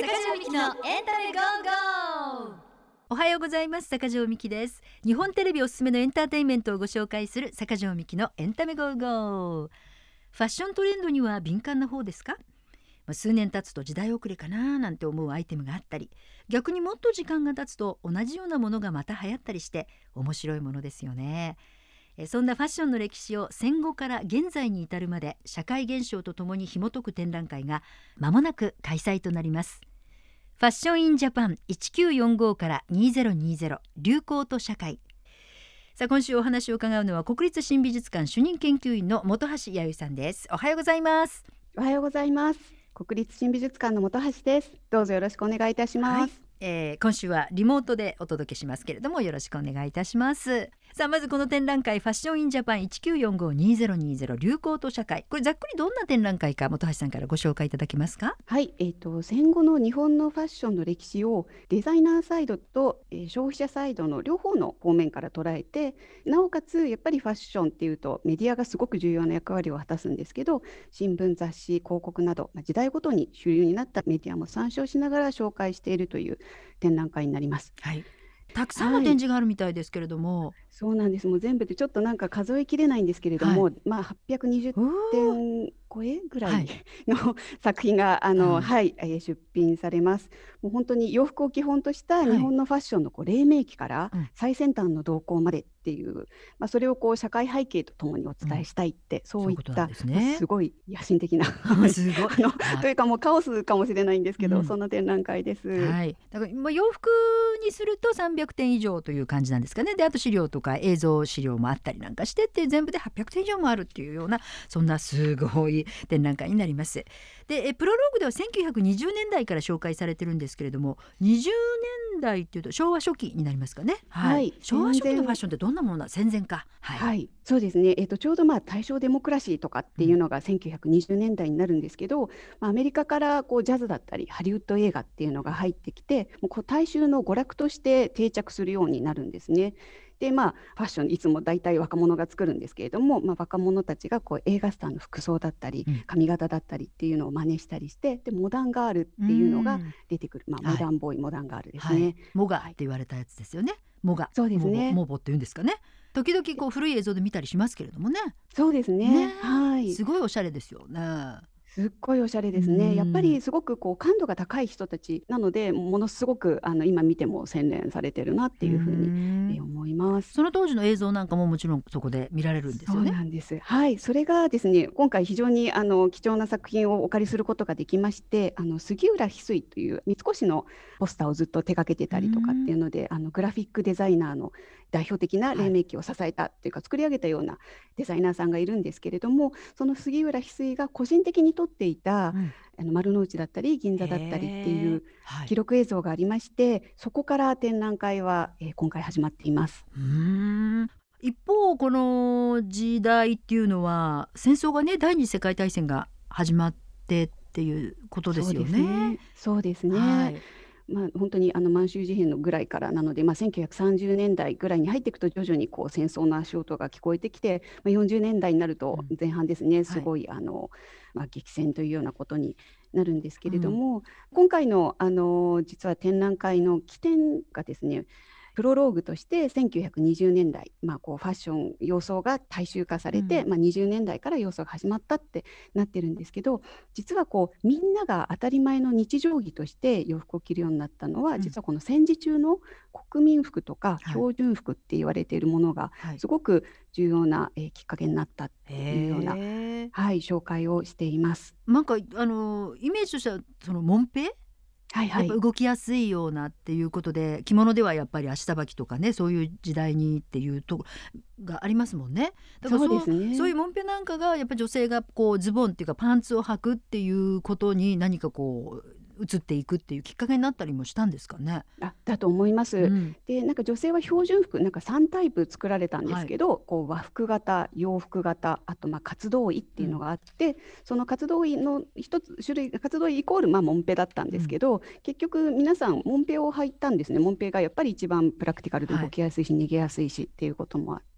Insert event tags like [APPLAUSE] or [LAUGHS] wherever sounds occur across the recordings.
坂上みきのエンタメゴーゴー。おはようございます。坂上みきです。日本テレビおすすめのエンターテインメントをご紹介する坂上みきのエンタメゴーゴー。ファッショントレンドには敏感な方ですか？ま数年経つと時代遅れかななんて思うアイテムがあったり逆にもっと時間が経つと同じようなものがまた流行ったりして面白いものですよね。そんなファッションの歴史を戦後から現在に至るまで社会現象とともに紐解く展覧会が間もなく開催となりますファッションインジャパン1945から2020流行と社会さあ今週お話を伺うのは国立新美術館主任研究員の本橋弥生さんですおはようございますおはようございます。国立新美術館の本橋です。どうぞよろしくお願いいたします。はいえー今週はリモートでお届けしますけれどもよろしくお願いいたしますさあまずこの展覧会ファッションインジャパン1945-2020流行と社会。これざっくりどんな展覧会か本橋さんからご紹介いただけますか？はい、えっ、と戦後の日本のファッションの歴史をデザイナーサイドと、えー消費者サイドの両方の方面から捉えて、なおかつやっぱりファッションっていうとメディアがすごく重要な役割を果たすんですけど、新聞雑誌広告など、まあ、時代ごとに主流になったメディアも参照しながら紹介しているという展覧会になります。はいたくさんの展示があるみたいですけれども、そうなんです。もう全部でちょっとなんか数えきれないんですけれども、はまあ820うー点超えぐらはい。いの [LAUGHS] 作品があの、うんはい、えー出品されます。もう本当に洋服を基本としたはい。日本のファッションのこう黎明期からうん。最先端の動向までっていう、まあそれをこう社会背景とともにお伝えしたいって、そういったそういうことなんですね。すごい野心的な [LAUGHS] すごい。[LAUGHS] あのはい。というかもうカオスかもしれないんですけど、うん。そんな展覧会です。はい、だからまあ洋服にすると300点以上という感じなんですかね。であと資料とか映像資料もあったりなんかしてって全部で800点以上もあるっていうようなそんなすごい展覧会になります。でえプロローグでは1920年代から紹介されてるんですけれども20年代っていうと昭和初期になりますかね。はい昭和初期のファッションってどんなものだ？戦前か。はい。はい、そうですね、えっとちょうどまあ大正デモクラシーとかっていうのが1920年代になるんですけど、まあ、アメリカからこうジャズだったりハリウッド映画っていうのが入ってきてもうこう大衆の娯楽として定着するようになるんですね。でまあファッションいつも大体若者が作るんですけれども、まあ、若者たちがこう映画スターの服装だったりうん髪型だったりっていうのを真似したりしてでモダンガールっていうのがん出てくる、まあ、はいモダンボーイ、モダンガールですはいね。モガって言われたやつですよね。モガ。そうですねモボモボって言うんですかね。時々こう古い映像で見たりしますけれどもね。そうですねねはいすごいおしゃれですよね。すっごいおしゃれですうんね。やっぱりすごくこう感度が高い人たちなので、ものすごくあの今見ても洗練されてるなっていうふうに、思います。その当時の映像なんかももちろんそこで見られるんですそうよね。なんです。はい、それがですね、今回非常にあの貴重な作品をお借りすることができまして、あの杉浦翡翠という三越のポスターをずっと手掛けてたりとかっていうので、あのグラフィックデザイナーの代表的な黎明期を支えたっていうか、作り上げたようなデザイナーさんがいるんですけれども、その杉浦翡翠が個人的に撮っていた、うんあの丸の内だったり銀座だったりっていう記録映像がありまして、そこから展覧会は、えー今回始まっています。うーん一方この時代っていうのは戦争がね第二次世界大戦が始まってっていうことですよね。そうですね。はいまあ、本当にあの満州事変のぐらいからなので、まあ、1930年代ぐらいに入っていくと徐々にこう戦争の足音が聞こえてきて、まあ、40年代になるとうん。前半ですね、すごいあの、まあ、激戦というようなことになるんですけれども、今回のあの実は展覧会の起点がですねプロローグとして1920年代、まあ、こうファッション様相が大衆化されて、うん。まあ、20年代から様相が始まったってなってるんですけど実はこうみんなが当たり前の日常着として洋服を着るようになったのは、うん。実はこの戦時中の国民服とかはい。標準服って言われているものがはい。すごく重要な、えーきっかけになったっていうような、はい、紹介をしています。なんかあのイメージとしてはそのモンペはいはいやっぱ動きやすいようなっていうことで着物ではやっぱり足さばきとかねそういう時代にっていうとこがありますもんね。だからそうですねそういうモンペなんかがやっぱり女性がこうズボンっていうかパンツを履くっていうことに何かこう移っていくっていうきっかけになったりもしたんですかね？あだと思います。うん。でなんか女性は標準服なんか3タイプ作られたんですけど、こう和服型洋服型あとまあ活動衣っていうのがあって、その活動衣の一つ種類活動衣イコールまあモンペだったんですけど、結局皆さんモンペを履いたんですね。モンペがやっぱり一番プラクティカルで動きやすいし、逃げやすいしっていうこともあっって、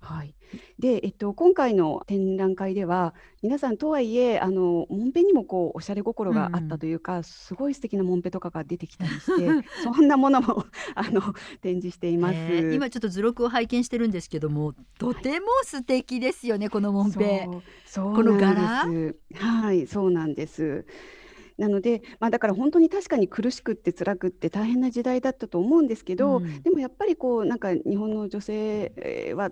はい、で、えっと、今回の展覧会では皆さんとはいえあのもんぺにもこうおしゃれ心があったというか、すごい素敵なもんぺとかが出てきたりして [LAUGHS] そんなものもあの展示しています。えー今ちょっと図録を拝見してるんですけどもとても素敵ですよねこのもんぺ。このなんです。はい、そうなんです。なので、まあ、だから本当に確かに苦しくって辛くって大変な時代だったと思うんですけど、うん。でもやっぱりこうなんか日本の女性えーは、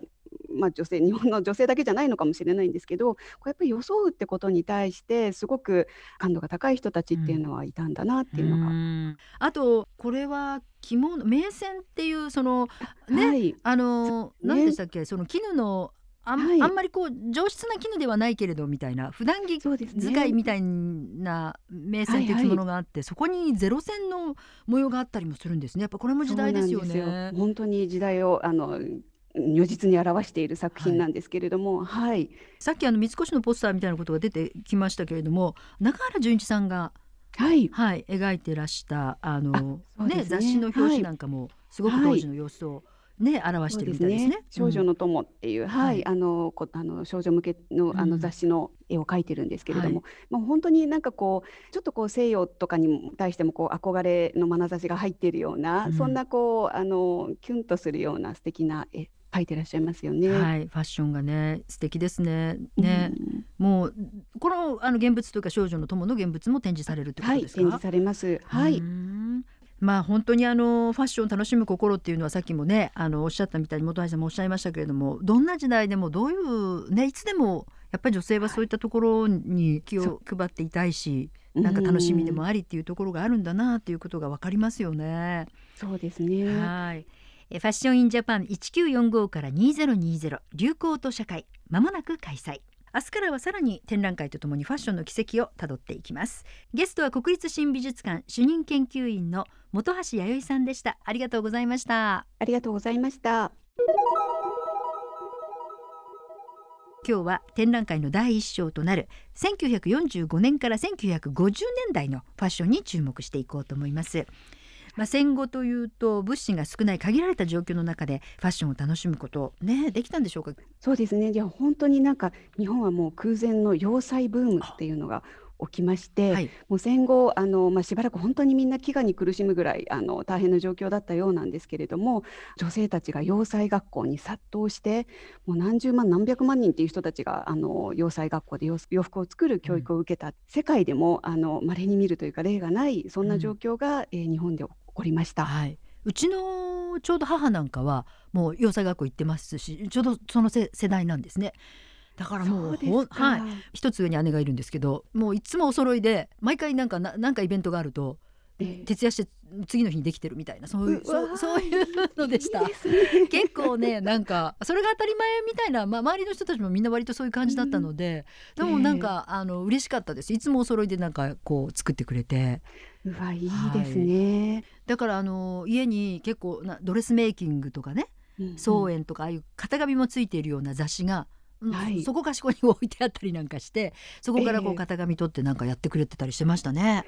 まあ、女性 [LAUGHS] 日本の女性だけじゃないのかもしれないんですけどこうやっぱり装うってことに対してすごく感度が高い人たちっていうのはいたんだなっていうのが。うん。あとこれは着物名線っていうそのね、はい、あの何でしたっけその絹のあん,、はい。あんまりこう上質な絹ではないけれどみたいな普段着。使いみたいな名線っていう着物があって、そこにゼロ線の模様があったりもするんですね。やっぱこれも時代ですよね。よ。本当に時代をあの如実に表している作品なんですけれども、はい、さっきあの三越のポスターみたいなことが出てきましたけれども中原純一さんがはい、はい描いてらしたあのね。ね雑誌の表紙なんかもすごく当時の様子をね、表してるみたいですね。少女の友っていう、はい、はい。あのこあの少女向けのあうん。の雑誌の絵を描いてるんですけれども、はまあ本当になんかこうちょっとこう西洋とかに対してもこう憧れの眼差しが入っているような、うん。そんなこうあのキュンとするような素敵な絵描いてらっしゃいますよね。うんはい、ファッションがね素敵ですね。ね、うん。もうこのあの現物というか少女の友の現物も展示されるってこはい、とですか？展示されます。はい、まあ本当にあのファッションを楽しむ心っていうのはさっきもねあのおっしゃったみたいに本橋さんもおっしゃいましたけれどもどんな時代でもどういうねいつでもやっぱり女性はそういったところに気を配っていたいし、なんか楽しみでもうんありっていうところがあるんだなっていうことがわかりますよね。そうですね。はい。えファッションインジャパン1945から2020流行と社会まもなく開催。明日からはさらに展覧会とともにファッションの軌跡をたどっていきます。ゲストは国立新美術館主任研究員の本橋弥生さんでした。ありがとうございました。ありがとうございました。今日は展覧会の第一章となる1945年から1950年代のファッションに注目していこうと思います。まあ、戦後というと物資が少ない限られた状況の中でファッションを楽しむことねできたんでしょうか？そうですね。じゃあ本当になんか日本はもう空前の洋裁ブームっていうのが起きまして、はい。もう戦後あの、まあ、しばらく本当にみんな飢餓に苦しむぐらいあの大変な状況だったようなんですけれども女性たちが洋裁学校に殺到してもう何十万何百万人っていう人たちがあの洋裁学校で洋洋服を作る教育を受けた、世界でもあの稀に見るというか例がないそんな状況が、えー日本で起こりました。はい、うちのちょうど母なんかはもう洋裁学校行ってますしちょうどその世世代なんですね。だからもうはい。一つ上に姉がいるんですけどもういつもお揃いで毎回なんかななんかイベントがあるとええ。徹夜して次の日にできてるみたいなそういうそうそういうのでした。ね。[LAUGHS] 結構ねなんかそれが当たり前みたいな、まあ、周りの人たちもみんな割とそういう感じだったので、でもなんか、あの嬉しかったです。いつもお揃いでなんかこう作ってくれてうわいいですね。だからあの家に結構なドレスメイキングとかねうん草園とかああいう型紙もついているような雑誌が、うんはいそこかしこに置いてあったりなんかしてそこからこええう型紙取ってなんかやってくれてたりしてましたね。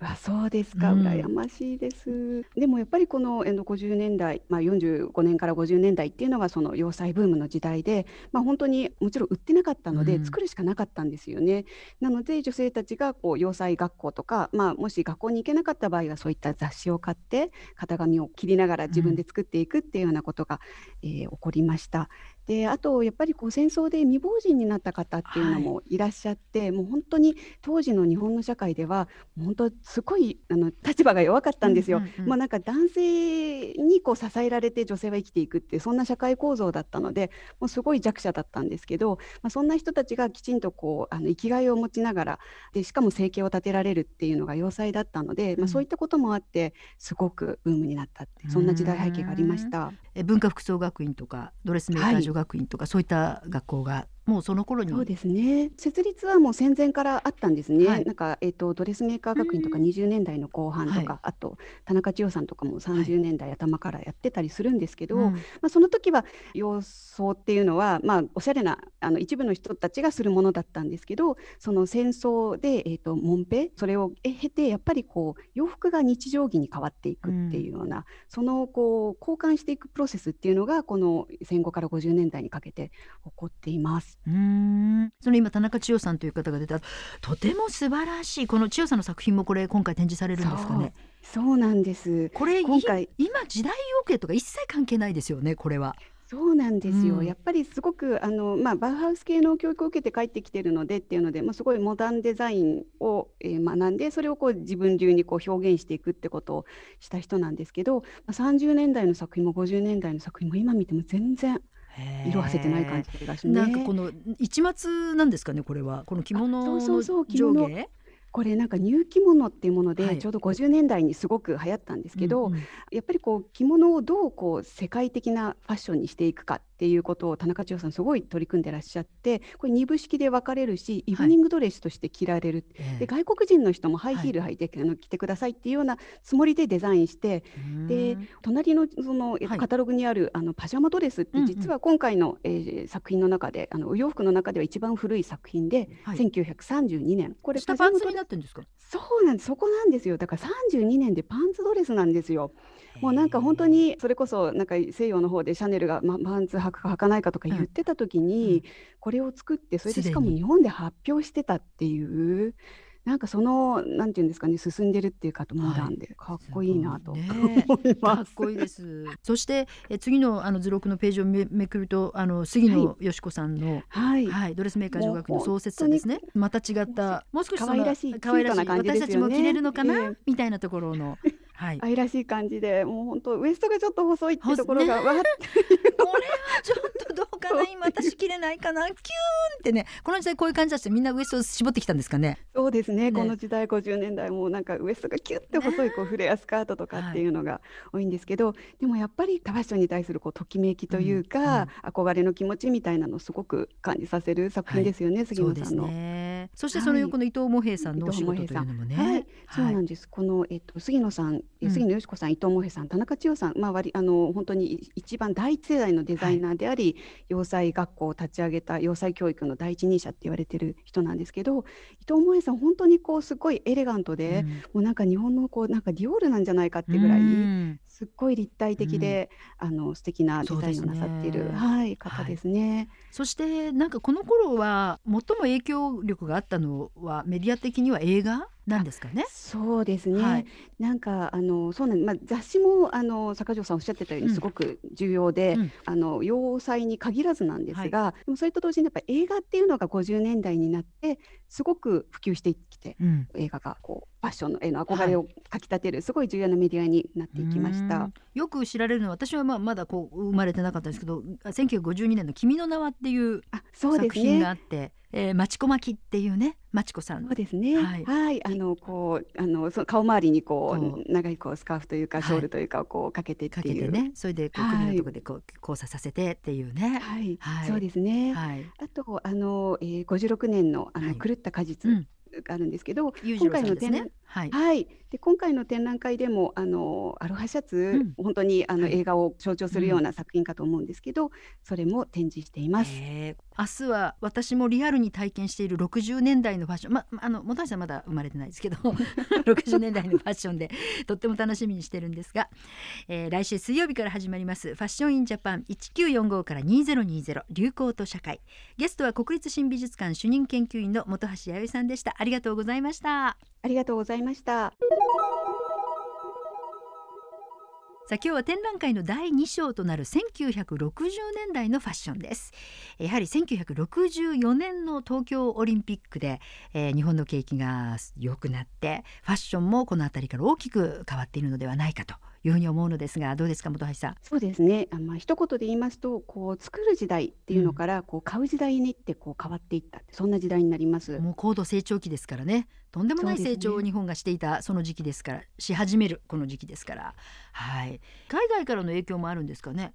あそうですか、うん羨ましいです。でもやっぱりこのえの50年代、まあ、45年から50年代っていうのがその洋裁ブームの時代で、まあ、本当にもちろん売ってなかったので、うん作るしかなかったんですよね。なので女性たちがこう洋裁学校とか、まあ、もし学校に行けなかった場合はそういった雑誌を買って型紙を切りながら自分で作っていくっていうようなことが、えー起こりました。であとやっぱりこう戦争で未亡人になった方っていうのもいらっしゃって、もう本当に当時の日本の社会では本当すごいあの立場が弱かったんですよ。うんうんうんもうなんか男性にこう支えられて女性は生きていくっていうそんな社会構造だったのでもうすごい弱者だったんですけど、まあ、そんな人たちがきちんとこうあの生きがいを持ちながらでしかも生計を立てられるっていうのが要塞だったので、まあ、うんそういったこともあってすごくブームになったってそんな時代背景がありました。え文化服装学院とかドレスメーカー女学院とか、そういった学校がもうその頃に。そうですね。設立はもう戦前からあったんですね、はい。なんか、えっとドレスメーカー学院とかうん。20年代の後半とか、はい。あと田中千代さんとかも30年代頭からやってたりするんですけど、うん。まあ、その時は洋装っていうのは、まあ、おしゃれなあの一部の人たちがするものだったんですけどその戦争で、えー、とモンペそれを経てやっぱりこう洋服が日常着に変わっていくっていうような、そのこう交換していくプロセスっていうのがこの戦後から50年代にかけて起こっています。うーん。その今田中千代さんという方が出た。とても素晴らしいこの千代さんの作品もこれ今回展示されるんですかね。そうなんです。これ今回。い今時代遅れとか一切関係ないですよねこれは。そうなんですよ、うん。やっぱりすごくあの、まあ、バウハウス系の教育を受けて帰ってきてるのでっていうので、まあ、すごいモダンデザインを、えー学んでそれをこう自分流にこう表現していくってことをした人なんですけど、まあ、30年代の作品も50年代の作品も今見ても全然色あせてない感じがしね。なんかこの一末なんですかねこれは。この着物そうそうそうの着物。上下？これなんか入着物っていうものはい。でちょうど50年代にすごく流行ったんですけど、うんうん。やっぱりこう着物をどうこう世界的なファッションにしていくかっていうことを田中千代さんすごい取り組んでらっしゃってこれ二部式で分かれるしイブニングドレスとして着られる、ええ。で外国人の人もハイヒール履いて、あの着てくださいっていうようなつもりでデザインしてでうん。隣のそのカタログにあるあのパジャマドレスって実は今回の、えー作品の中であのお洋服の中では一番古い作品で、はい。1932年。これ下パンツになってるんですか？そうなんです。そこなんですよ。だから32年でパンツドレスなんですよ。もうなんか本当にそれこそなんか西洋の方でシャネルが、ま、パンツ履くか履かないかとか言ってた時に、これを作ってそれでしかも日本で発表してたっていうなんかそのなんていうんですかね進んでるっていうかとモダンでかっこいいなとすごいねか。っこいいです。そしてえ次のあの図録のページをめめくるとあの杉野よし子さんの、はい、はい、ドレスメーカー女学の創設者ですね。また違ったもう少しその可愛らしい可愛らしいね私たちも着れるのかな、ええみたいなところのはい。愛らしい感じでもう本当ウエストがちょっと細いってい。うところが、細 [LAUGHS] わーっこれはちょっとどうかな？今 [LAUGHS] 私着れないかな？キューンってね。この時代こういう感じだしてみんなウエストを絞ってきたんですかね？そうですね。ね。この時代50年代もなんかウエストがキュッて細いこうフレアスカートとかっていうのが多いんですけど、でもやっぱりファッションに対するこうときめきというか、憧れの気持ちみたいなのをすごく感じさせる作品ですよね、杉そうです野さんの。ね。そしてその横の伊藤茂平さんのお仕事というのもね。はい、そうなんです。このえっと杉野さん、杉野よし子さん、伊藤茂平さん、田中千代さん、まあ割あの本当に一番第一世代のデザイナーであり、洋裁学校を立ち上げた洋裁教育の第一人者って言われてる人なんですけど、伊藤茂平さん本当にこうすごいエレガントで、うんもうなんか日本のこうなんかディオールなんじゃないかってぐらい、うんすっごい立体的で、あの素敵なデザインをなさっている、ねはい方ですね。そしてなんかこの頃は最も影響力があったのはメディア的には映画？なんですかね。そうですね、はい。なんかあのそうなんまあ、雑誌もあの坂上さんおっしゃってたよううん。にすごく重要で、うん。あの洋裁に限らずなんですが、でもそれと同時にやっぱ映画っていうのが50年代になってすごく普及してきてうん。映画がこうファッションのへの憧れをかきたてる、すごい重要なメディアになっていきましうたん。よく知られるのは私はまあまだこう生まれてなかったんですけど1952年の「君の名は」っていう作品があねって、えー、マチコマキっていうねマチコさん。そうですね。ははい。い、あのこうあのそ顔周りにこうこ長いこうスカーフというかはい。ショールというかをこうかけてってかけいう。てね。それでこうはい。首のところでこう交差させてっていうね。はい、はい。そうですね。はい。あとあの、えー、56年のあの、はい。狂った果実あるんですけど、今回の展。はい。はい、で今回の展覧会でもあのアロハシャツ、うん。本当にあの、はい。映画を象徴するような作品かと思うんですけど、それも展示しています。えー。明日は私もリアルに体験している60年代のファッション。まあの本橋さんまだ生まれてないですけど [LAUGHS] 60年代のファッションでとっても楽しみにしてるんですが、えー来週水曜日から始まりますファッションインジャパン1945から2020流行と社会。ゲストは国立新美術館主任研究員の本橋弥生さんでした。ありがとうございましたありがとうございました。さあ今日は展覧会の第2章となる1960年代のファッションですやはり1964年の東京オリンピックで、えー日本の景気が良くなってファッションもこの辺りから大きく変わっているのではないかというふうに思うのですがどうですか本橋さん？そうですね。あまあ一言で言いますと、こう作る時代っていうのから、こう買う時代にってこう変わっていったそんな時代になります。もう高度成長期ですからねとんでもない成長を日本がしていたその時期ですからし始めるこの時期ですからはい海外からの影響もあるんですかね？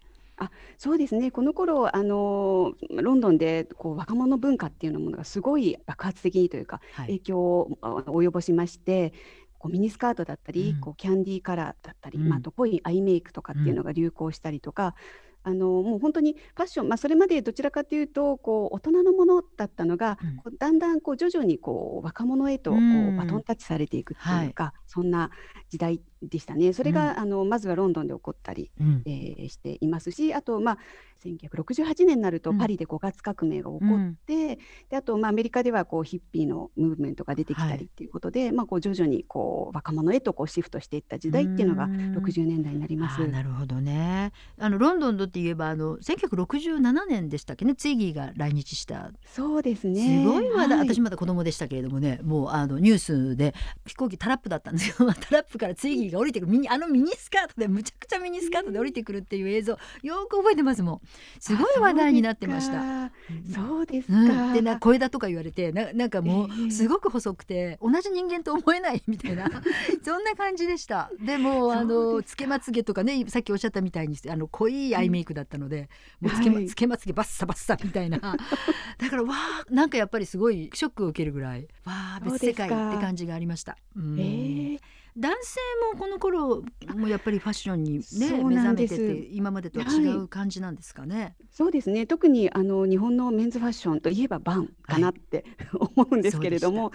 そうですね。この頃、あの、ロンドンでこう若者文化っていうのものがすごい爆発的にというか、影はい。響をあ及ぼしまして、こうミニスカートだったり、うん。こうキャンディーカラーだったり、うんまあ、あと濃いアイメイクとかっていうのが流行したりとか、あのもう本当にファッション、まあ、それまでどちらかというとこう大人のものだったのが、うん。だんだんこう徐々にこう若者へとこうん。うバトンタッチされていくっていうか、そんな時代でしたね。それが、あのまずはロンドンで起こったり、うん。えーしていますしあと、まあ、1968年になるとうん。パリで5月革命が起こって、であと、まあ、アメリカではこうヒッピーのムーブメントが出てきたはいりっていうことで、まあ、こう徐々にこう若者へとこうシフトしていった時代っていうのがうん。60年代になります。なるほどね。あのロンドンて言えばあの1967年でしたっけね？ツイギーが来日した。そうですすね。ごい話題、はい。私まだ子供でしたけれどもね。もうあのニュースで飛行機タラップだったんですけど [LAUGHS] タラップからツイギーが降りてくる。ミニあのミニスカートでむちゃくちゃミニスカートで降りてくるっていう映像。よく覚えてますもん。すごい話題になってました。あそうですか。うん、でな小枝とか言われてななんかもええ。うすごく細くて同じ人間と思えないみたいな。[LAUGHS] そんな感じでした。でもあのつけまつげとかねさっきおっしゃったみたいにあの濃いアイメイクだったので、もうつけまはい。つけまつげバッサバッサみたいな。[LAUGHS] だからわあなんかやっぱりすごいショックを受けるぐらいわあ別世界って感じがありました。うん。ええ男性もこの頃もやっぱりファッションにねそう目覚めてって今までとは違う感じなんですかね？そうですね。特にあの日本のメンズファッションといえばバンかなって、[LAUGHS] 思うんですけれども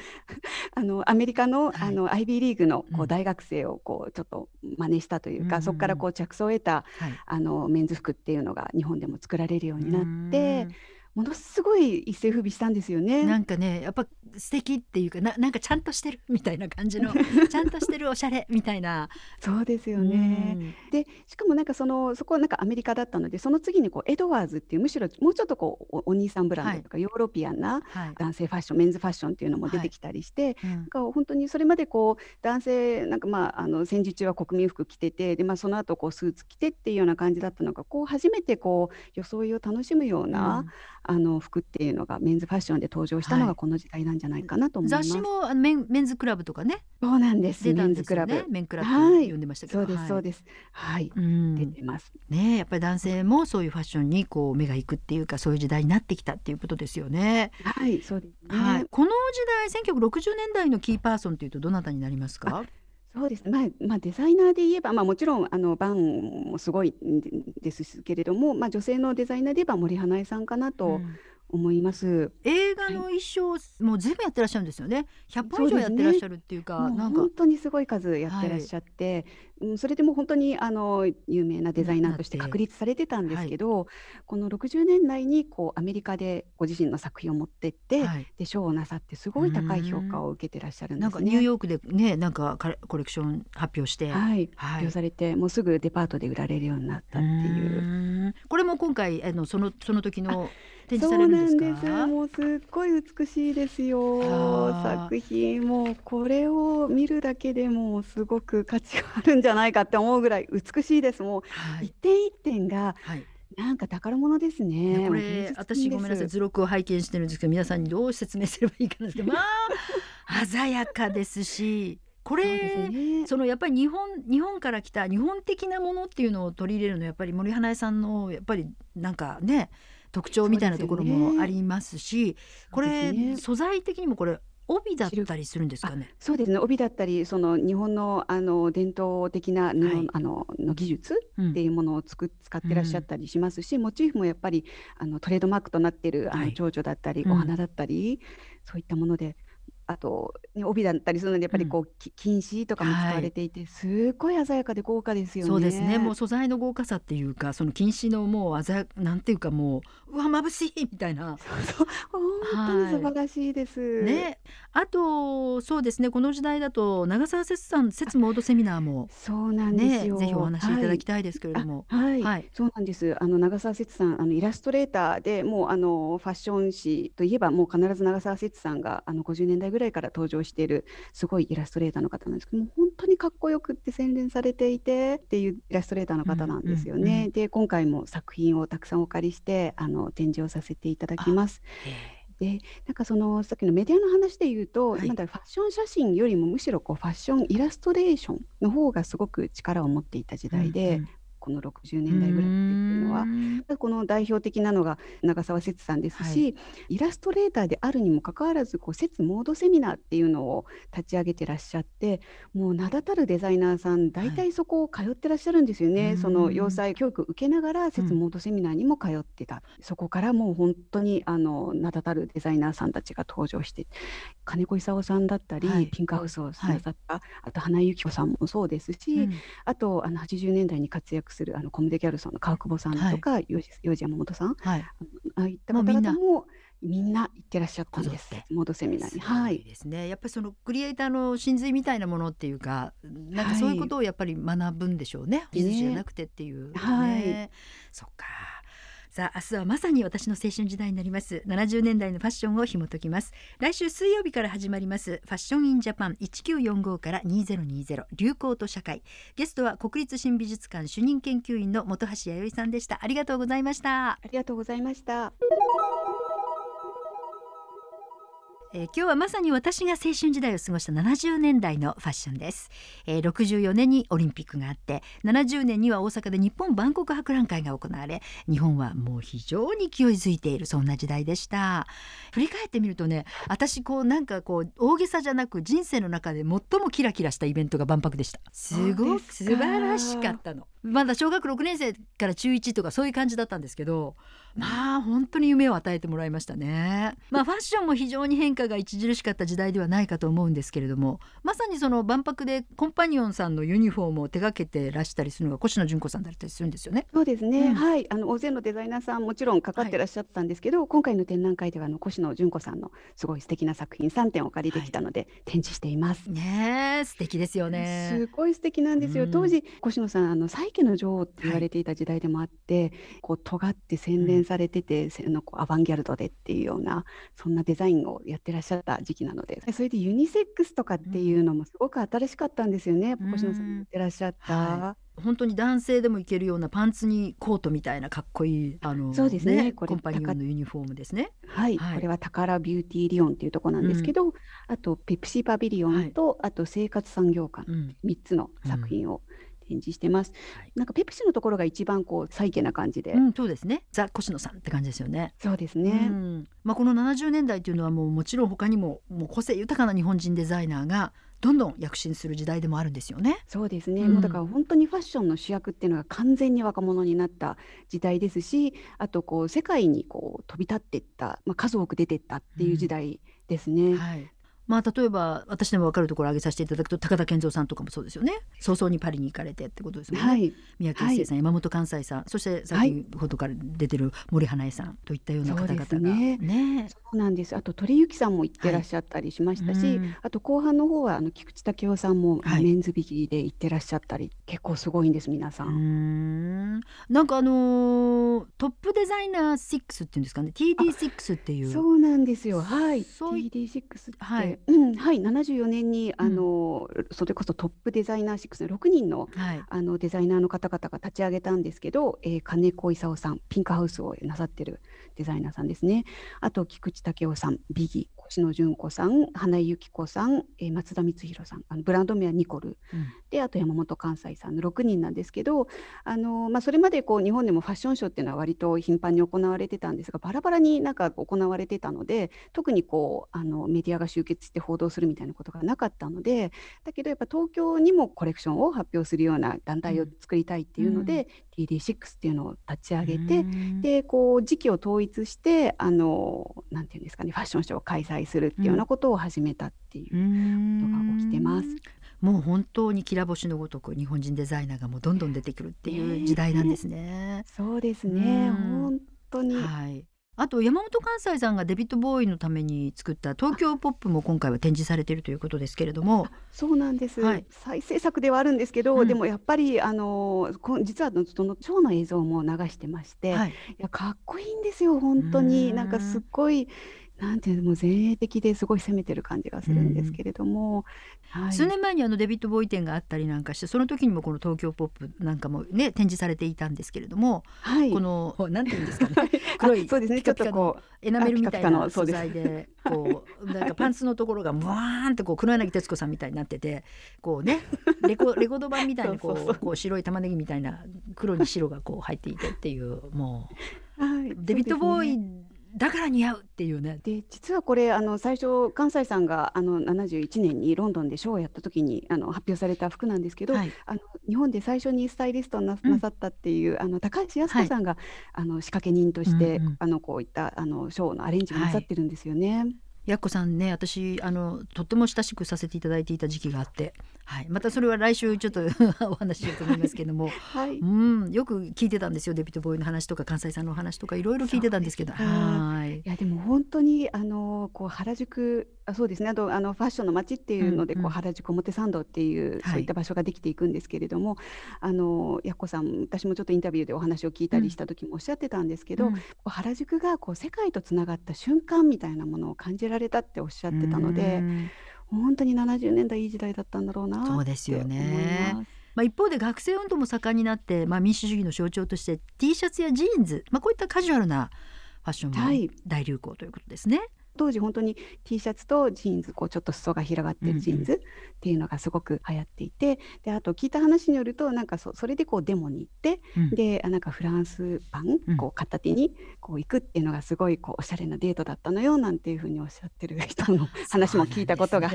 あのアメリカの,、はい。あの IB リーグのこう大学生をこうちょっと真似したというか、うん。そこからこう着想を得たはい。あのメンズ服っていうのが日本でも作られるようになってうんものすごい一世風靡したんですよね。なんかねやっぱ素敵っていうかななんかちゃんとしてるみたいな感じの [LAUGHS] ちゃんとしてるおしゃれみたいな。そうですよね。でしかもなんかそのそこはなんかアメリカだったのでその次にこうエドワーズっていうむしろもうちょっとこうおお兄さんブランドとかヨーロピアンなはい。男性ファッションメンズファッションっていうのも出てきたりして、うんなんか本当にそれまでこう男性なんかまああの戦時中は国民服着ててでまあその後こうスーツ着てっていうような感じだったのがこう初めてこう装いを楽しむような、あの服っていうのがメンズファッションで登場したのはいがこの時代なんじゃないかなと思います。雑誌もメンメンズクラブとかねそうなんです。出たんメンズクラブ。メンクラブはい呼んでましたけど、そうです、そうす、です。はい、うん出てます。ねやっぱり男性もそういうファッションにこう目が行くっていうかそういう時代になってきたっていうことですよね。はい、そうですね。はい、この時代1960年代のキーパーソンというとどなたになりますか？そうです。まあ、まあ、デザイナーで言えば、まあ、もちろん、あの、バンもすごいんですけれども、まあ、女性のデザイナーで言えば森英恵さんかなと思います。映画の衣装、もう全部やってらっしゃるんですよね。100本以上やってらっしゃるっていうか、もうなんか。本当にすごい数やってらっしゃって、うん、それでも本当にあの有名なデザイナーとして確立されてたんですけど、この60年代にこうアメリカでご自身の作品を持ってって、はい。で賞をなさってすごい高い評価を受けてらっしゃるんですね。なんかニューヨークでねなんかコレクション発表して、はい、はい。発表されて、もうすぐデパートで売られるようになったっていう。これも今回あのそのその時の展示そされるうなんんですか？です。もうすっごい美しいですよ。作品もうこれを見るだけでもうすごく価値があるんじゃないかって思うぐらい美しいです。もうはい、一点一点がはいなんか宝物ですいね。やこれ私品ごめんなさい図録を拝見してるんですけど皆さんにどう説明すればいいかなんですけどまあ鮮やかですしこそうれですね。そのやっぱり日本日本から来た日本的なものっていうのを取り入れるのはやっぱり森英恵さんのやっぱりなんかね特徴みたいなところもありますしこそうれね素材的にもこれ帯だったりするんですかね？そうですね。帯だったり、その日本のあの伝統的な布、はいあのの技術うんっていうものをつく使ってらっしゃったりしますし、モチーフもやっぱりあのトレードマークとなっているあはいの蝶々だったり、うんお花だったり、そういったもので。あと、ね、帯だったりするのでやっぱりこう、き金糸とかも使われていて、すっごい鮮やかで豪華ですよね。そうですね。もう素材の豪華さっていうかその金糸のもう鮮やなんていうかもううわ眩しいみたいな。そう本当に素晴らしいです。ね。あとそうですね。この時代だと長澤節さん節モードセミナーもそうなんですねよ。ぜひお話しいただきたたいですけれども、はい、はい。そうなんです。あの長澤節さん、あのイラストレーターで、もうあのファッション誌といえば、もう必ず長澤節さんがあの50年代ぐらいから登場しているすごいイラストレーターの方なんですけども、本当にかっこよくって洗練されていてっていうイラストレーターの方なんですよね。うんうんうんで、今回も作品をたくさんお借りして、あの展示をさせていただきます。で、なんかそのさっきのメディアの話で言うと、はい今だファッション写真よりもむしろこうファッションイラストレーションの方がすごく力を持っていた時代で。うんうんこの60年代ぐらいっていうのは。この代表的なのが長澤節さんですし、はい、イラストレーターであるにもかかわらずこう節モードセミナーっていうのを立ち上げてらっしゃってもう名だたるデザイナーさん大体そこを通ってらっしゃるんですよね、はい、その洋裁教育受けながら節モードセミナーにも通ってた、うん、そこからもう本当にあの名だたるデザイナーさんたちが登場して金子勲さんだったり、はい、ピンクハウスをなさった、あと花井由紀子さんもそうですし、うん、あとあの80年代に活躍するあのコムデ・ギャルソンの川久保さんとか、幼児山本さん、はい、ああいった方々もみんな行ってらっしゃったんです。モードセミナーに。はい。ですね。やっぱりそのクリエイターの真髄みたいなものっていうか、なんかそういうことをやっぱり学ぶんでしょうね。技術じゃなくてっていう、ね。はい。そっか。さあ明日はまさに私の青春時代になります。70年代のファッションを紐解きます。来週水曜日から始まりますファッションインジャパン1945から2020流行と社会。ゲストは国立新美術館主任研究員の本橋弥生さんでした。ありがとうございました。ありがとうございました。えー、今日はまさに私が青春時代を過ごした70年代のファッションです、えー、64年にオリンピックがあって70年には大阪で日本万国博覧会が行われ日本はもう非常に勢いづいているそんな時代でした。振り返ってみるとね私こうなんかこう大げさじゃなく人生の中で最もキラキラしたイベントが万博でした。すごく素晴らしかったの。まだ小学6年生から中1とかそういう感じだったんですけどまあ本当に夢を与えてもらいましたね。まあファッションも非常に変化が著しかった時代ではないかと思うんですけれどもまさにその万博でコンパニオンさんのユニフォームを手掛けてらしたりするのが越野純子さんだったりするんですよね。そうですね、うん、はいあの大勢のデザイナーさんもちろんかかってらっしゃったんですけど、はい、今回の展覧会ではあの越野純子さんのすごい素敵な作品3点お借りできたので、はい、展示しています。ね素敵ですよね。すごい素敵なんですよ。うん、当時コシノさんあのサイケの女王って言われていた時代でもあって、はい、こう尖って洗練されてて、うん、のこうアバンギャルドでっていうようなそんなデザインをやってらっしゃった時期なので。それでユニセックスとかっていうのもすごく新しかったんですよね、うん、コシノさんやってらっしゃった。はい。本当に男性でもいけるようなパンツにコートみたいなかっこいいあのそうですね、ね、コンパニオンのユニフォームですね。はい、はい、これはタカラビューティリオンっていうとこなんですけど、うん、あとペプシーパビリオンと、はい、あと生活産業館、うん、3つの作品を展示してます。はい、なんかペプシのところが一番こうサイケな感じで、うん、そうですね。ザコシノさんって感じですよね。そうですね。うん、まあこの70年代というのはもうもちろん他にももう個性豊かな日本人デザイナーがどんどん躍進する時代でもあるんですよね。そうですね、うん、もうだから本当にファッションの主役っていうのが完全に若者になった時代ですしあとこう世界にこう飛び立っていった、まあ、数多く出ていったっていう時代ですね。うん、はいまあ例えば私でも分かるところを挙げさせていただくと高田健三さんとかもそうですよね。早々にパリに行かれてってことですもんね、はい、宮城一生さん、はい、山本関西さん。そして先ほどから出てる森花江さんといったような方々が。ね。ね。そうなんです。あと鳥幸さんも行ってらっしゃったりしましたし、はい、あと後半の方はあの菊池武雄さんもメンズビキで行ってらっしゃったり、結構すごいんです皆さん。ん。なんかあのー、トップデザイナー6っていうんですかね。TD6 っていう。そうなんですよ。はい。TD6 って、はいうん、はい、74年にあの、うん、それこそトップデザイナー6の6人のはい、あのデザイナーの方々が立ち上げたんですけど、えー、金子勲さんピンクハウスをなさってるデザイナーさんですね。あと菊池武雄さんビギ星野純子さん花井由紀子さん、えー、松田光弘さんあのブランド名はニコル、うん、であと山本関西さんの6人なんですけどあの、まあ、それまでこう日本でもファッションショーっていうのは割と頻繁に行われてたんですがバラバラになんか行われてたので特にこうあのメディアが集結して報道するみたいなことがなかったのでだけどやっぱ東京にもコレクションを発表するような団体を作りたいっていうので、うん、TD6 っていうのを立ち上げて、うん、でこう時期を統一してあのなんていうんですかねファッションショーを開催するっていうようなことを始めたっていうことが起きてます。もう本当にきら星のごとく日本人デザイナーがもうどんどん出てくるっていう時代なんですね。えー、そうですね。本当に。はい。あと山本関西さんがデビッド・ボーイのために作った東京ポップも今回は展示されているということですけれども。そうなんです、はい、再制作ではあるんですけど、うん、でもやっぱりあの実はそのショーの映像も流してまして、はい、いやかっこいいんですよ本当に。なんかすっごいなんていうのもう前衛的ですごい攻めてる感じがするんですけれども、はい、数年前にあのデビッド・ボーイ展があったりなんかしてその時にもこの東京ポップなんかもね展示されていたんですけれども、はい、このなんていうんですかね。[LAUGHS] 黒いそうですね。ちょっとこうエナメルみたいな素材でこう [LAUGHS] なんかパンツのところがブワーンってこう黒柳徹子さんみたいになっててこうね [LAUGHS] レコレコード版みたいにこうこう白い玉ねぎみたいな黒に白がこう入っていてっていうもう、はい、デビッド・ボーイだから似合うっていうね。で実はこれあの最初関西さんがあの71年にロンドンでショーをやった時にあの発表された服なんですけど、はい、あの日本で最初にスタイリストな,、なさったっていう、あの高橋靖子さんが、はい、あの仕掛け人として、うんうん、あのこういったあのショーのアレンジもなさってるんですよね。はいやっこさんね私あのとっても親しくさせていただいていた時期があって、はい、またそれは来週ちょっと [LAUGHS] お話ししようと思いますけども、はい、うん。よく聞いてたんですよデビットボーイの話とか関西さんの話とかいろいろ聞いてたんですけど。はい。いやでも本当にあのこう原宿あそうですねあとあのファッションの街っていうので、うんうん、こう原宿表参道っていう、そういった場所ができていくんですけれどもあのやっこさん私もちょっとインタビューでお話を聞いたりした時もおっしゃってたんですけど、うん、原宿がこう世界とつながった瞬間みたいなものを感じられたっておっしゃってたので。本当に70年代いい時代だったんだろうなそうですよね。まあ、一方で学生運動も盛んになって、まあ、民主主義の象徴として T シャツやジーンズ、まあ、こういったカジュアルなファッションも大流行ということですね。はい当時本当に T シャツとジーンズこうちょっと裾が広がってるジーンズっていうのがすごく流行っていて、であと聞いた話によるとなんかそそれでこうデモに行って、うん、でなんかフランスパンこう片手にこう行くっていうのがすごいこうおしゃれなデートだったのよなんていうふうにおっしゃってる人の [LAUGHS] 話も聞いたことがあ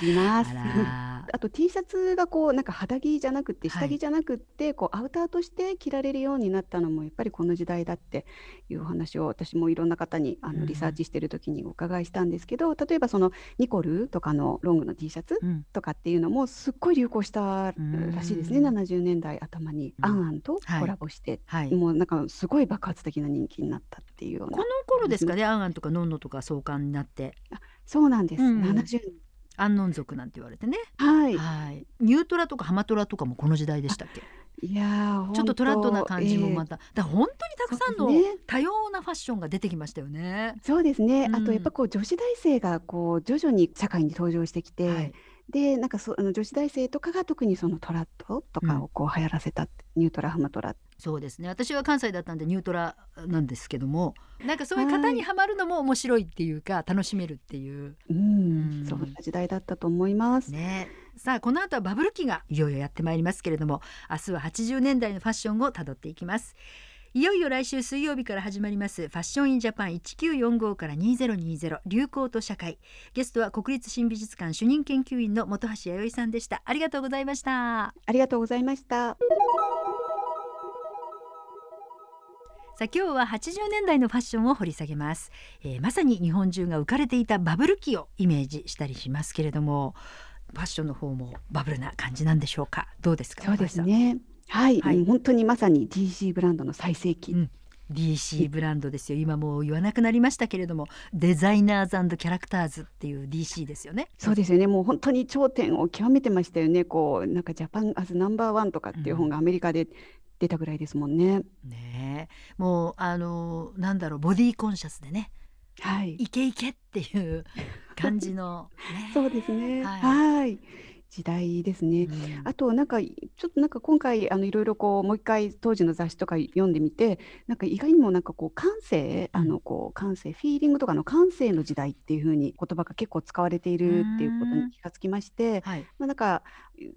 ります。あ [LAUGHS] と T シャツがこうなんか肌着じゃなくて下着じゃなくて、はい、こうアウターとして着られるようになったのもやっぱりこの時代だっていうお話を私もいろんな方にあのリサーチしてる時にお伺いしたんですけど、例えばそのニコルとかのロングの T シャツとかっていうのもすっごい流行したらしいですね、うん、70年代頭に、うん、アンアンとコラボして、はい、もうなんかすごい爆発的な人気になったっていうようなこの頃ですかねアンアンとかノンノとか創刊になって。そうなんです、うん、70年。アンノン族なんて言われてね。はい、はい、ニュートラとかハマトラとかもこの時代でしたっけ？いやちょっとトラッドな感じもまた、えー、だ本当にたくさんの多様なファッションが出てきましたよね。そうですね、うん、あとやっぱこう女子大生がこう徐々に社会に登場してきて、はい、でなんかそあの女子大生とかが特にそのトラッドとかをこう流行らせた、うん、ニュートラハマトラ。そうですね。私は関西だったんでニュートラなんですけどもなんかそういう方にはまるのも面白いっていうか楽しめるっていう、うん、そんな時代だったと思います。ねさあこの後はバブル期がいよいよやってまいりますけれども明日は80年代のファッションをたどっていきます。いよいよ来週水曜日から始まりますファッションインジャパン1945から2020流行と社会。ゲストは国立新美術館主任研究員の本橋弥生さんでした。ありがとうございました。ありがとうございました。さあ今日は80年代のファッションを掘り下げます、えー、まさに日本中が浮かれていたバブル期をイメージしたりしますけれどもファッションの方もバブルな感じなんでしょうか？どうですか？そうですね。はい、はい、本当にまさに DC ブランドの最盛期、うん。DC ブランドですよ。今もう言わなくなりましたけれどもデザイナーズキャラクターズっていう DC ですよね。そうですよね。もう本当に頂点を極めてましたよね。こうなんかジャパンアズナンバーワンとかっていう本がアメリカで出たぐらいですもんね、うん、ねもうあのなんだろうボディーコンシャスでねはい、イケイケっていう感じの、ね、[LAUGHS] そうですね。はい。時代ですね。うん、あとなんかちょっとなんか今回あのいろいろこうもう一回当時の雑誌とか読んでみてなんか意外にもなんかこう感性、あのこう感性フィーリングとかの感性の時代っていう風に言葉が結構使われているっていうことに気がつきまして、はい、まあなんか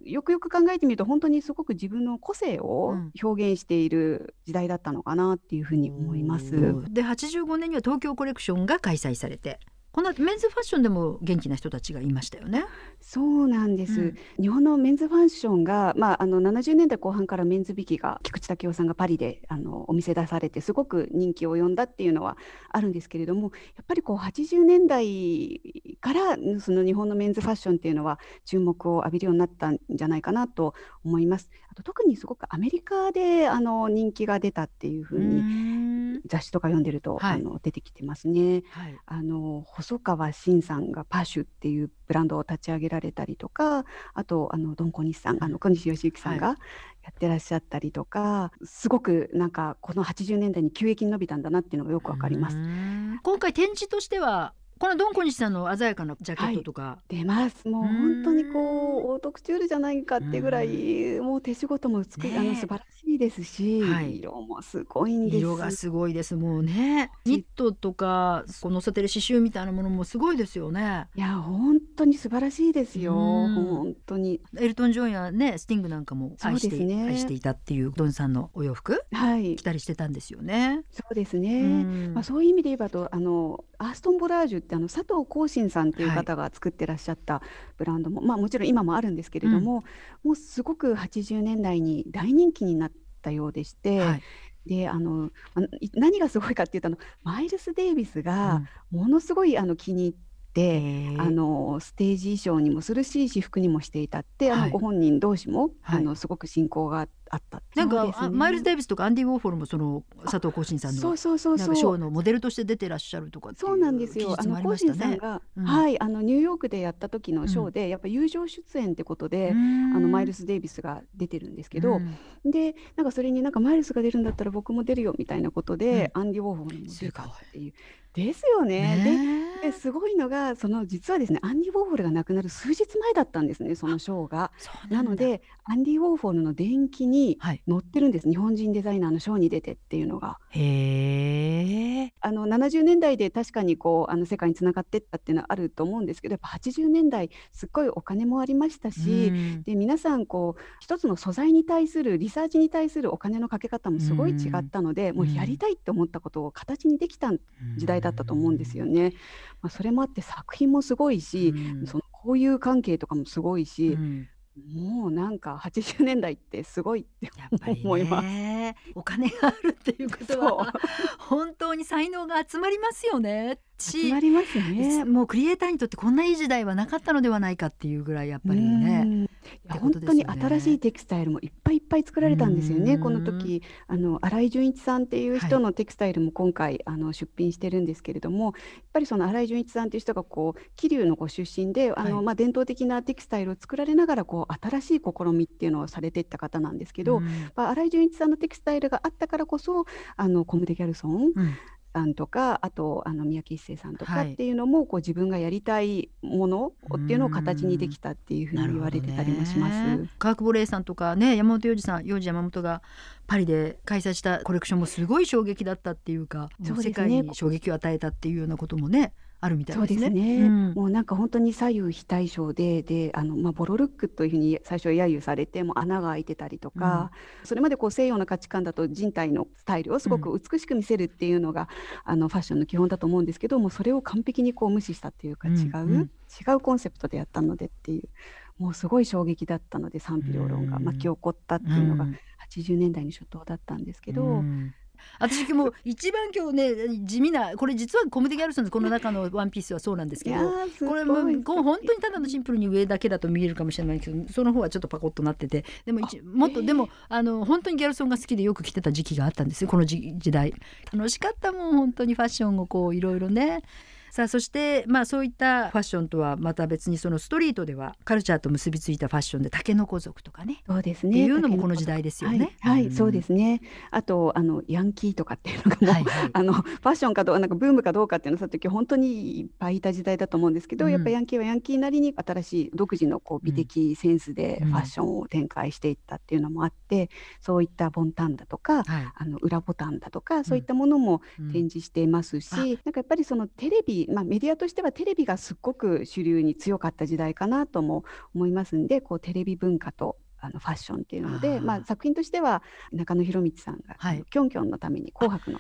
よくよく考えてみると本当にすごく自分の個性を表現している時代だったのかなっていうふうに思います。で85年には東京コレクションが開催されてこのメンズファッションでも元気な人たちがいましたよね。そうなんです。うん、日本のメンズファッションが、まあ、あの70年代後半からメンズビキが菊池武雄さんがパリであのお店出されてすごく人気を呼んだっていうのはあるんですけれどもやっぱりこう80年代からその日本のメンズファッションっていうのは注目を浴びるようになったんじゃないかなと思います。あと特にすごくアメリカであの人気が出たっていうふうに雑誌とか読んでると、はい。あの出てきてますね。はい。あの細川慎さんがパシュっていうブランドを立ち上げられたりとかあとあのドン小西さんあの小西義行さんがやってらっしゃったりとか、すごくなんかこの80年代に急激に伸びたんだなっていうのがよくわかります。う。ん。今回展示としてはこのドン小西さんの鮮やかなジャケットとか、出ます。もううん本当にこうオートクチュールじゃないかってぐらいもう手仕事も美しい、ねえ。あの素晴らしいですし、はい。色もすごいんです。色がすごいですもうね。ニットとかこう載せてる刺繍みたいなものもすごいですよね。いや本当に素晴らしいですよ。うん。本当に。エルトン・ジョンやねスティングなんかも愛して,、ね。愛していたっていうドンさんのお洋服はい。着たりしてたんですよね。そうですうね、ん。まあ、そういう意味で言えばとあのアーストン・ボラージュってあの佐藤光信さんっていうはい。方が作ってらっしゃったブランドも、まあ、もちろん今もあるんですけれども、もうすごく80年代に大人気になったようでして、はい。であの何がすごいかっていうとあのマイルス・デイビスうがん。ものすごいあの気に入って。へーあのステージ衣装にもするし私服にもしていたって、あはい。のご本人同士も、はい。あのすごく親交があったってなんか、マイルズ・デイビスとかアンディ・ウォーホルもその佐藤浩信さんのそうそうそうそう。かショーのモデルとして出てらっしゃるとかそうなんですよ。あのコーシましたね。ンさんが、うん。はい、あのニューヨークでやった時のショーで、やっぱ友情出演ってことで、ああのマイルス・デイビスが出てるんですけど、でなんかそれになんかマイルスが出るんだったら僕も出るよみたいなことで、アンディ・ウォーホルも出たっていう。ですよね。でですごいのがその実はですねアンディ・ウォーホルが亡くなる数日前だったんですねそのショーが。なんのでアンディ・ウォーホルの伝記にはい、載ってるんです日本人デザイナーのショーに出てっていうのが。へえ。あの70年代で確かにこうあの世界につながっていったっていうのはあると思うんですけどやっぱ80年代すっごいお金もありましたし、うんで皆さんこう一つの素材に対するリサーチに対するお金のかけ方もすごい違ったので、もうやりたいって思ったことを形にできた時代だったと思うんですよね。まあ、それもあって作品もすごいし、うん。その交友関係とかもすごいしう、ん。もうなんか80年代ってすごいって思います。ねお金があるっていうことは本当に才能が集まりますよねし集まりますね。もうクリエイターにとってこんないい時代はなかったのではないかっていうぐらいやっぱりね。うん。いやってこ本当に新しいテキスタイルもいっぱいいっぱい作られたんですよね。うん。この時あの新井純一さんっていう人のテキスタイルも今回、あの出品してるんですけれどもやっぱりその新井純一さんっていう人がこう桐生のご出身であの、はい。まあ、伝統的なテキスタイルを作られながらこう新しい試みっていうのをされていった方なんですけど、うん。まあ、新井純一さんのテキスタイルがあったからこそあのコム・デ・ギャルソンうんさんとかあとあの三宅一生さんとかはい。っていうのも、こう自分がやりたいものっていうのを形にできたっていうふうに言われてたりもします。ね。カークボレーさんとかね山本洋二さん洋二山本がパリで開催したコレクションもすごい衝撃だったっていうかう世界に衝撃を与えたっていうようなこともねあるみたいそうでね。ですすね、うん。もうなんか本当に左右非対称でであの、まあ、ボロルックというふうに最初揶揄されてもう穴が開いてたりとか、それまでこう西洋の価値観だと人体のスタイルをすごく美しく見せるっていうのが、あのファッションの基本だと思うんですけどもそれを完璧にこう無視したっていうかうん違う、うん。違うコンセプトでやったのでっていうもうすごい衝撃だったので賛否両論がうん。巻き起こったっていうのがうん。80年代の初頭だったんですけど。うん私もう一番今日ね地味なこれ実はコムデ・ギャルソンのこの中のワンピースはそうなんですけどこれも本当にただのシンプルに上だけだと見えるかもしれないけどその方はちょっとパコッとなっててでも一もっと、えー。でもあの本当にギャルソンが好きでよく着てた時期があったんですよこの時時代。楽しかったもん本当にファッションをこういろいろねさあそしてまあそういったファッションとはまた別にそのストリートではカルチャーと結びついたファッションでタケノコ族とかね。そうですね。っていうのもこの時代ですよね。はい、はいうん。そうですね。あとあのヤンキーとかっていうのがもう、はいはい。あのファッションかどうなんかブームかどうかっていうのはさて本当にいっぱいいた時代だと思うんですけど、うん。やっぱヤンキーはヤンキーなりに新しい独自のこう美的センスでうんファッションを展開していったっていうのもあって、そういったボンタンだとか。はい。あの裏ボタンだとかそういったものもうん。展示していますし、あ。なんかやっぱりそのテレビ、まあ、メディアとしてはテレビがすっごく主流に強かった時代かなとも思いますんでこうテレビ文化とあのファッションっていうのでまあ、作品としては中野博道さんが、はい。あのキョンキョンのために紅白の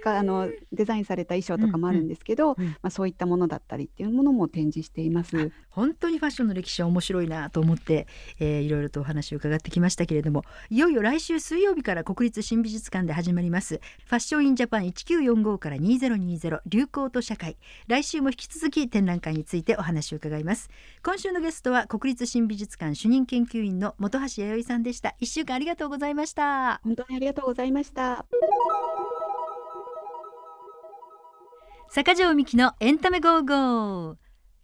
使あのデザインされた衣装とかもあるんですけど、まあ、そういったものだったりっていうものも展示しています。本当にファッションの歴史は面白いなと思って、えーいろいろとお話を伺ってきましたけれどもいよいよ来週水曜日から国立新美術館で始まりますファッションインジャパン1945から2020流行と社会。来週も引き続き展覧会についてお話を伺います。今週のゲストは国立新美術館主任研究員の本橋弥生さんでした。一週間ありがとうございました。本当にありがとうございました。坂上みきのエンタメゴーゴー。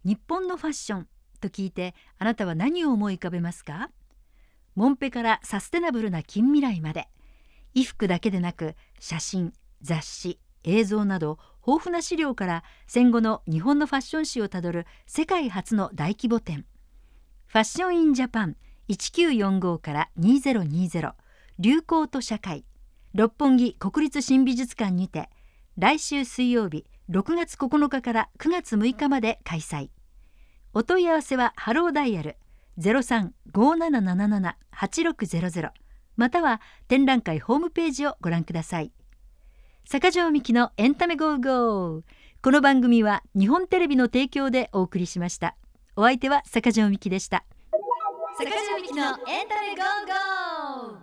日本のファッションと聞いてあなたは何を思い浮かべますか？モンペからサステナブルな近未来まで。衣服だけでなく写真雑誌映像など豊富な資料から戦後の日本のファッション史をたどる世界初の大規模展。ファッション・イン・ジャパン1945から2020流行と社会。六本木国立新美術館にて来週水曜日6月9日から9月6日まで開催。お問い合わせはハローダイヤル0357778600または展覧会ホームページをご覧ください。坂上みきのエンタメゴーゴー。この番組は日本テレビの提供でお送りしました。お相手は坂上みきでした。坂上みきのエンタメゴーゴー。